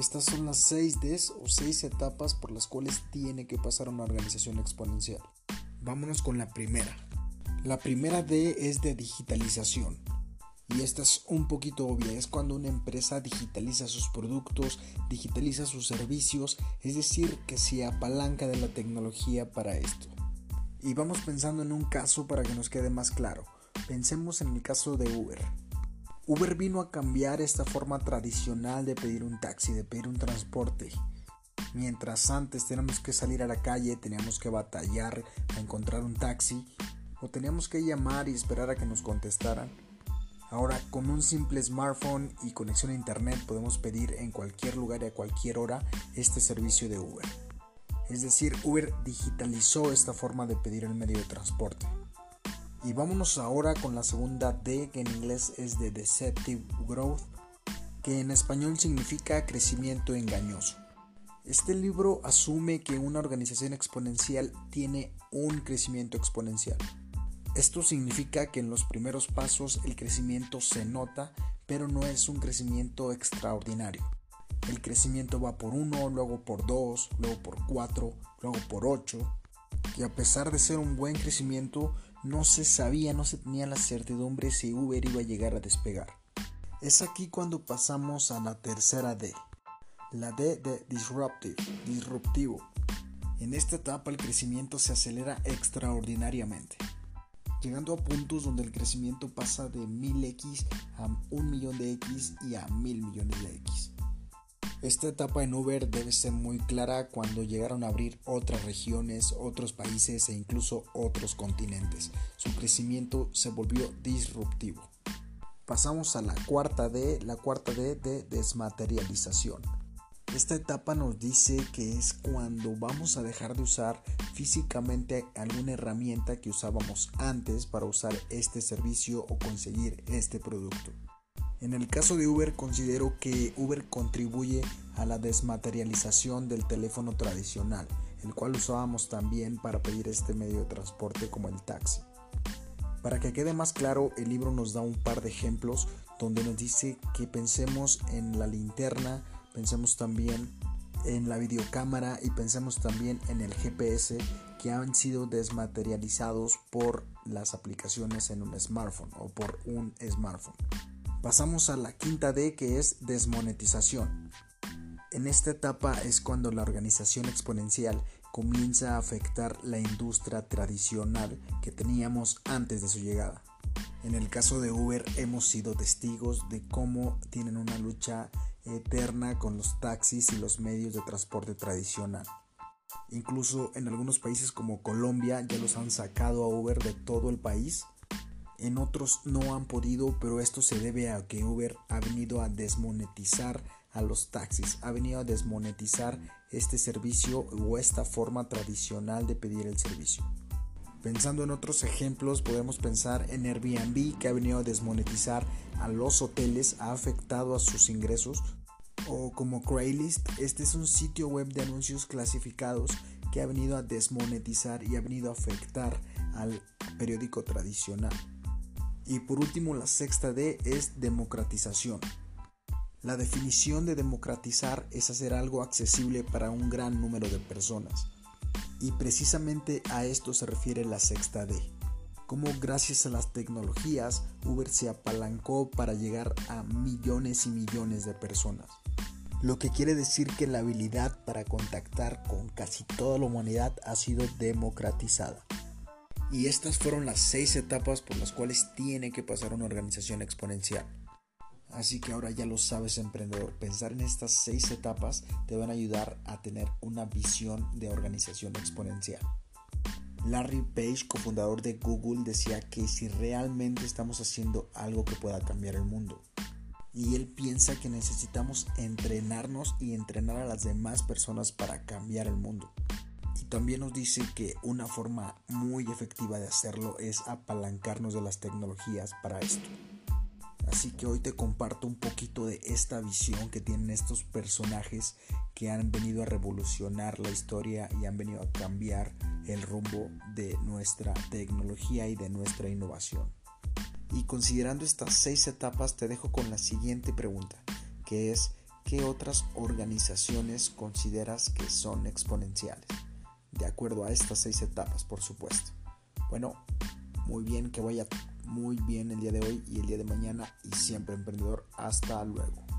Estas son las 6 Ds o 6 etapas por las cuales tiene que pasar una organización exponencial. Vámonos con la primera. La primera D es de digitalización. Y esta es un poquito obvia, es cuando una empresa digitaliza sus productos, digitaliza sus servicios, es decir, que se apalanca de la tecnología para esto. Y vamos pensando en un caso para que nos quede más claro. Pensemos en el caso de Uber. Uber vino a cambiar esta forma tradicional de pedir un taxi, de pedir un transporte. Mientras antes teníamos que salir a la calle, teníamos que batallar a encontrar un taxi o teníamos que llamar y esperar a que nos contestaran. Ahora con un simple smartphone y conexión a internet podemos pedir en cualquier lugar y a cualquier hora este servicio de Uber. Es decir, Uber digitalizó esta forma de pedir el medio de transporte. Y vámonos ahora con la segunda D que en inglés es de Deceptive Growth, que en español significa crecimiento engañoso. Este libro asume que una organización exponencial tiene un crecimiento exponencial. Esto significa que en los primeros pasos el crecimiento se nota, pero no es un crecimiento extraordinario. El crecimiento va por 1, luego por 2, luego por 4, luego por 8, que a pesar de ser un buen crecimiento no se sabía, no se tenía la certidumbre si Uber iba a llegar a despegar. Es aquí cuando pasamos a la tercera D, la D de disruptive, disruptivo. En esta etapa el crecimiento se acelera extraordinariamente, llegando a puntos donde el crecimiento pasa de 1000x a 1 millón de x y a 1000 millones de x. Esta etapa en Uber debe ser muy clara cuando llegaron a abrir otras regiones, otros países e incluso otros continentes. Su crecimiento se volvió disruptivo. Pasamos a la cuarta D, la cuarta D de desmaterialización. Esta etapa nos dice que es cuando vamos a dejar de usar físicamente alguna herramienta que usábamos antes para usar este servicio o conseguir este producto. En el caso de Uber considero que Uber contribuye a la desmaterialización del teléfono tradicional, el cual usábamos también para pedir este medio de transporte como el taxi. Para que quede más claro, el libro nos da un par de ejemplos donde nos dice que pensemos en la linterna, pensemos también en la videocámara y pensemos también en el GPS que han sido desmaterializados por las aplicaciones en un smartphone o por un smartphone. Pasamos a la quinta D que es desmonetización. En esta etapa es cuando la organización exponencial comienza a afectar la industria tradicional que teníamos antes de su llegada. En el caso de Uber hemos sido testigos de cómo tienen una lucha eterna con los taxis y los medios de transporte tradicional. Incluso en algunos países como Colombia ya los han sacado a Uber de todo el país en otros no han podido, pero esto se debe a que Uber ha venido a desmonetizar a los taxis, ha venido a desmonetizar este servicio o esta forma tradicional de pedir el servicio. Pensando en otros ejemplos, podemos pensar en Airbnb que ha venido a desmonetizar a los hoteles, ha afectado a sus ingresos, o como Craigslist, este es un sitio web de anuncios clasificados que ha venido a desmonetizar y ha venido a afectar al periódico tradicional. Y por último, la sexta D es democratización. La definición de democratizar es hacer algo accesible para un gran número de personas. Y precisamente a esto se refiere la sexta D. Como gracias a las tecnologías Uber se apalancó para llegar a millones y millones de personas. Lo que quiere decir que la habilidad para contactar con casi toda la humanidad ha sido democratizada. Y estas fueron las seis etapas por las cuales tiene que pasar una organización exponencial. Así que ahora ya lo sabes emprendedor, pensar en estas seis etapas te van a ayudar a tener una visión de organización exponencial. Larry Page, cofundador de Google, decía que si realmente estamos haciendo algo que pueda cambiar el mundo, y él piensa que necesitamos entrenarnos y entrenar a las demás personas para cambiar el mundo. También nos dice que una forma muy efectiva de hacerlo es apalancarnos de las tecnologías para esto. Así que hoy te comparto un poquito de esta visión que tienen estos personajes que han venido a revolucionar la historia y han venido a cambiar el rumbo de nuestra tecnología y de nuestra innovación. Y considerando estas seis etapas te dejo con la siguiente pregunta, que es ¿qué otras organizaciones consideras que son exponenciales? De acuerdo a estas seis etapas, por supuesto. Bueno, muy bien, que vaya muy bien el día de hoy y el día de mañana y siempre emprendedor. Hasta luego.